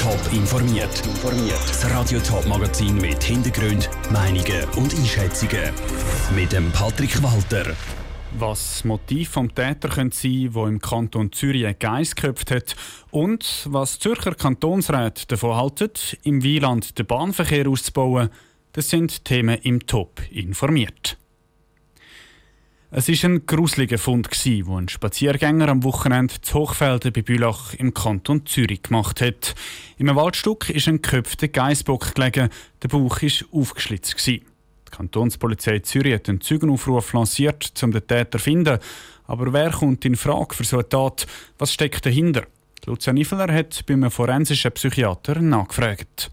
Top informiert. Das Radio Top Magazin mit Hintergrund, Meinungen und Einschätzungen mit dem Patrick Walter. Was das Motiv vom Täter könnte sein, wo im Kanton Zürich Geiss geköpft hat und was Zürcher Kantonsrat davon halten, im Wieland den Bahnverkehr auszubauen, das sind Themen im Top informiert. Es war ein gruseliger Fund, wo ein Spaziergänger am Wochenende zu Hochfelden bei Bülach im Kanton Zürich gemacht hat. Im Waldstück ist ein geköpfter Geissbock gelegen, der Bauch war aufgeschlitzt. Die Kantonspolizei Zürich hat einen Zeugenaufruf lanciert, um den Täter zu finden. Aber wer kommt in Frage für so eine Tat? Was steckt dahinter? Lucia Nifeler hat bei einem forensischen Psychiater nachgefragt.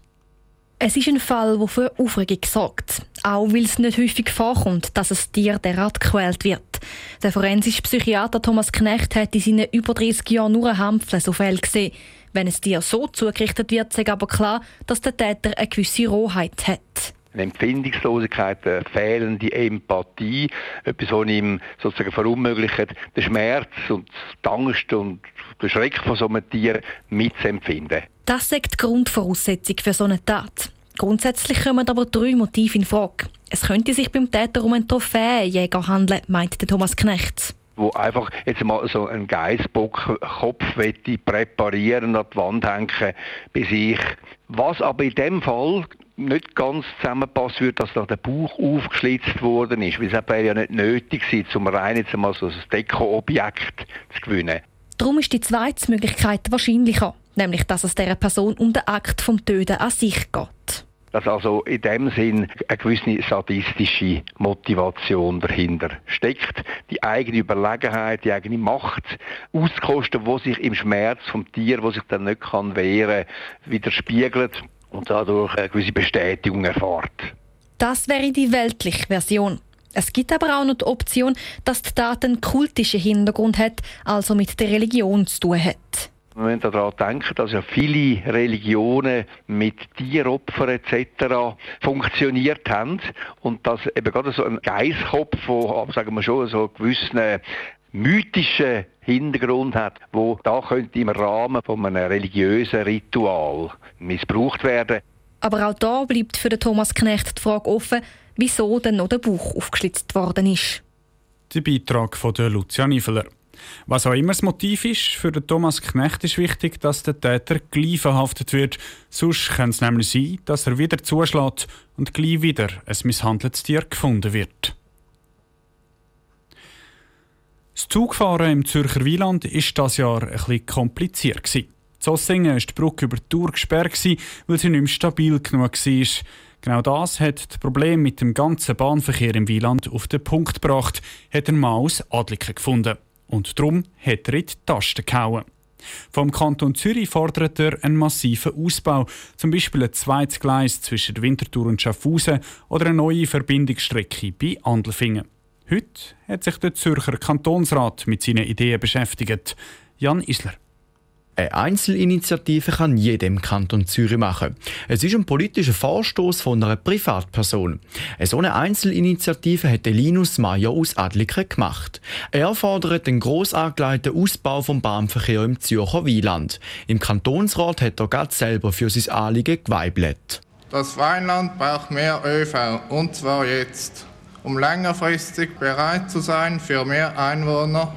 Es ist ein Fall, der für Aufregung sorgt. Auch weil es nicht häufig vorkommt, dass ein Tier derart gequält wird. Der forensische Psychiater Thomas Knecht hat in seinen über 30 Jahren nur ein Hampfle so Fälle gesehen. Wenn ein Tier so zugerichtet wird, ist aber klar, dass der Täter eine gewisse Rohheit hat. Eine Empfindungslosigkeit, eine fehlende Empathie, etwas, was ihm sozusagen verunmöglicht, den Schmerz und die Angst und den Schreck von so einem Tier mitzuempfinden. Das ist die Grundvoraussetzung für so eine Tat. Grundsätzlich kommen aber drei Motive in Frage. Es könnte sich beim Täter um einen Trophäenjäger handeln, meint Thomas Knecht wo einfach jetzt mal so einen Geißbockkopf präparieren, an die Wand hängen bei sich. Was aber in dem Fall nicht ganz zusammenpasst wird, dass da der Bauch aufgeschlitzt worden ist, weil es wäre ja nicht nötig war, um rein jetzt mal so ein Dekoobjekt zu gewinnen. Darum ist die zweite Möglichkeit wahrscheinlicher nämlich dass es dieser Person um den Akt vom Töten an sich geht. Dass also in dem Sinn eine gewisse sadistische Motivation dahinter steckt, die eigene Überlegenheit, die eigene Macht auszukosten, wo sich im Schmerz vom Tier, wo sich dann nicht kann wehren, widerspiegelt und dadurch eine gewisse Bestätigung erfahrt. Das wäre die weltliche Version. Es gibt aber auch noch die Option, dass die Tat einen kultischen Hintergrund hat, also mit der Religion zu tun hat. Wir müssen daran denken, dass ja viele Religionen mit Tieropfern etc. funktioniert haben und dass eben gerade so ein Geisskopf, der, sagen wir schon, so gewissen mythischen Hintergrund hat, wo da könnte im Rahmen von einem religiösen Ritual missbraucht werden. Aber auch da bleibt für den Thomas Knecht die Frage offen, wieso denn noch der Bauch aufgeschlitzt worden ist. Der Beitrag von der Lucia Niveler. Was auch immer das Motiv ist, für den Thomas Knecht ist wichtig, dass der Täter gleich verhaftet wird. Sonst kann es nämlich sein, dass er wieder zuschlägt und gleich wieder ein misshandeltes Tier gefunden wird. Das Zugfahren im Zürcher Wieland war das Jahr bisschen kompliziert. Zossingen war die Brücke über die Tour gesperrt, weil sie nicht mehr stabil genug war. Genau das hat das Problem mit dem ganzen Bahnverkehr im Wieland auf den Punkt gebracht, hat ein Maus Adliken gefunden. Und darum hat er in die Tasten gehauen. Vom Kanton Zürich fordert er einen massiven Ausbau, zum Beispiel ein zweites Gleis zwischen Winterthur und Schaffhausen oder eine neue Verbindungsstrecke bei Andelfingen. Heute hat sich der Zürcher Kantonsrat mit seinen Ideen beschäftigt. Jan Isler. Eine Einzelinitiative kann jedem Kanton Zürich machen. Es ist ein politischer Vorstoß von einer Privatperson. Eine so eine Einzelinitiative hat Linus Meyer aus Adliken gemacht. Er fordert den gross angelegten Ausbau vom Bahnverkehr im Zürcher Wieland. Im Kantonsrat hat er gerade selber für sein Anliegen geweibelt. Das Weinland braucht mehr ÖV und zwar jetzt, um längerfristig bereit zu sein für mehr Einwohner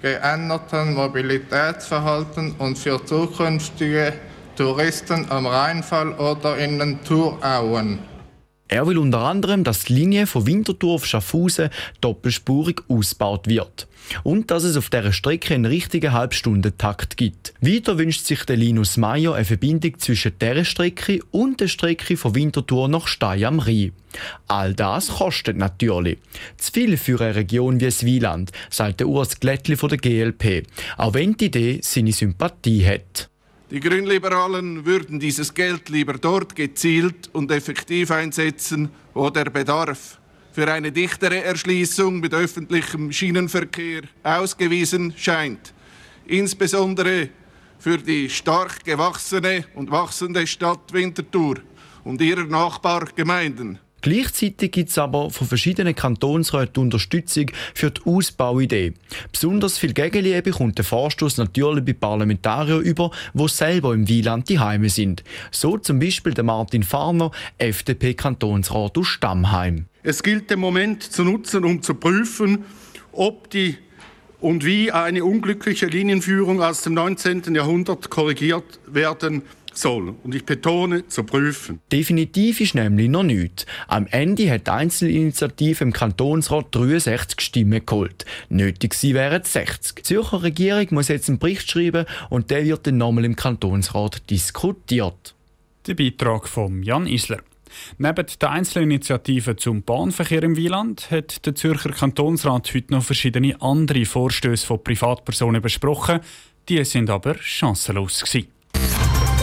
geänderten Mobilitätsverhalten und für zukünftige Touristen am Rheinfall oder in den Tourauen. Er will unter anderem, dass die Linie von Winterthur auf Schaffhausen doppelspurig ausgebaut wird und dass es auf dieser Strecke einen richtigen Halbstundentakt gibt. Weiter wünscht sich der Linus Meyer eine Verbindung zwischen dieser Strecke und der Strecke von Winterthur nach Stey am Rhein. All das kostet natürlich. Zu viel für eine Region wie das Wieland, sagt der Urs Glättli von der GLP, auch wenn die Idee seine Sympathie hat. Die Grünliberalen würden dieses Geld lieber dort gezielt und effektiv einsetzen, wo der Bedarf für eine dichtere Erschließung mit öffentlichem Schienenverkehr ausgewiesen scheint. Insbesondere für die stark gewachsene und wachsende Stadt Winterthur und ihrer Nachbargemeinden. Gleichzeitig gibt es aber von verschiedenen Kantonsräten Unterstützung für die Ausbauidee. Besonders viel Gegenliebe kommt der Vorstoß natürlich bei Parlamentariern über, die selber im Wieland die Heime sind. So zum Beispiel der Martin Farner, FDP-Kantonsrat aus Stammheim. Es gilt den Moment zu nutzen, um zu prüfen, ob die und wie eine unglückliche Linienführung aus dem 19. Jahrhundert korrigiert werden soll. Und ich betone, zu prüfen. Definitiv ist nämlich noch nichts. Am Ende hat die Einzelinitiative im Kantonsrat 63 Stimmen geholt. Nötig sie wären 60. Die Zürcher Regierung muss jetzt einen Bericht schreiben und der wird dann nochmal im Kantonsrat diskutiert. Der Beitrag von Jan Isler. Neben der Einzelinitiative zum Bahnverkehr im Wieland hat der Zürcher Kantonsrat heute noch verschiedene andere Vorstöße von Privatpersonen besprochen. Die sind aber chancenlos gewesen.